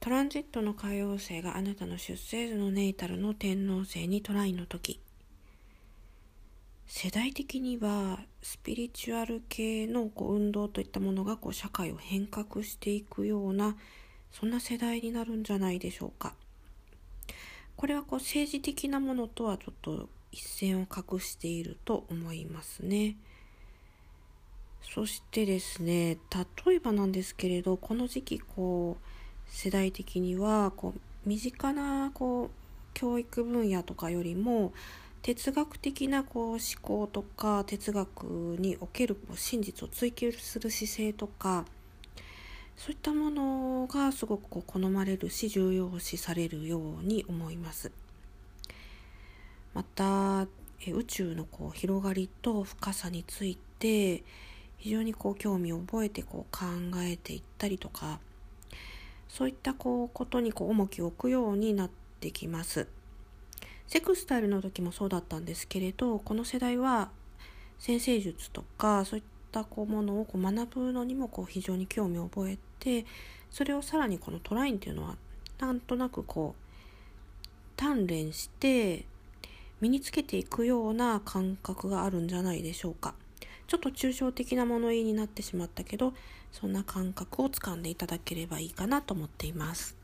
トランジットの海王星があなたの出生図のネイタルの天王星にトライの時世代的にはスピリチュアル系のこう運動といったものがこう社会を変革していくようなそんな世代になるんじゃないでしょうか。これはこう政治的なものとはちょっと一線を画していると思いますね。そしてですね例えばなんですけれどこの時期こう世代的にはこう身近なこう教育分野とかよりも哲学的なこう思考とか哲学におけるこう真実を追求する姿勢とかそういったものがすごくこう好まれるし重要視されるように思います。また宇宙のこう広がりと深さについて非常にこう興味を覚えてこう考えていったりとかそういったこうことにこう重きを置くようになってきます。セクスタイルの時もそうだったんですけれどこの世代は先生術とかそういったこうものをこう学ぶのにもこう非常に興味を覚えてそれをさらにこのトラインっていうのはなんとなくこう鍛錬して身につけていくような感覚があるんじゃないでしょうか。ちょっと抽象的な物言いになってしまったけどそんな感覚をつかんでいただければいいかなと思っています。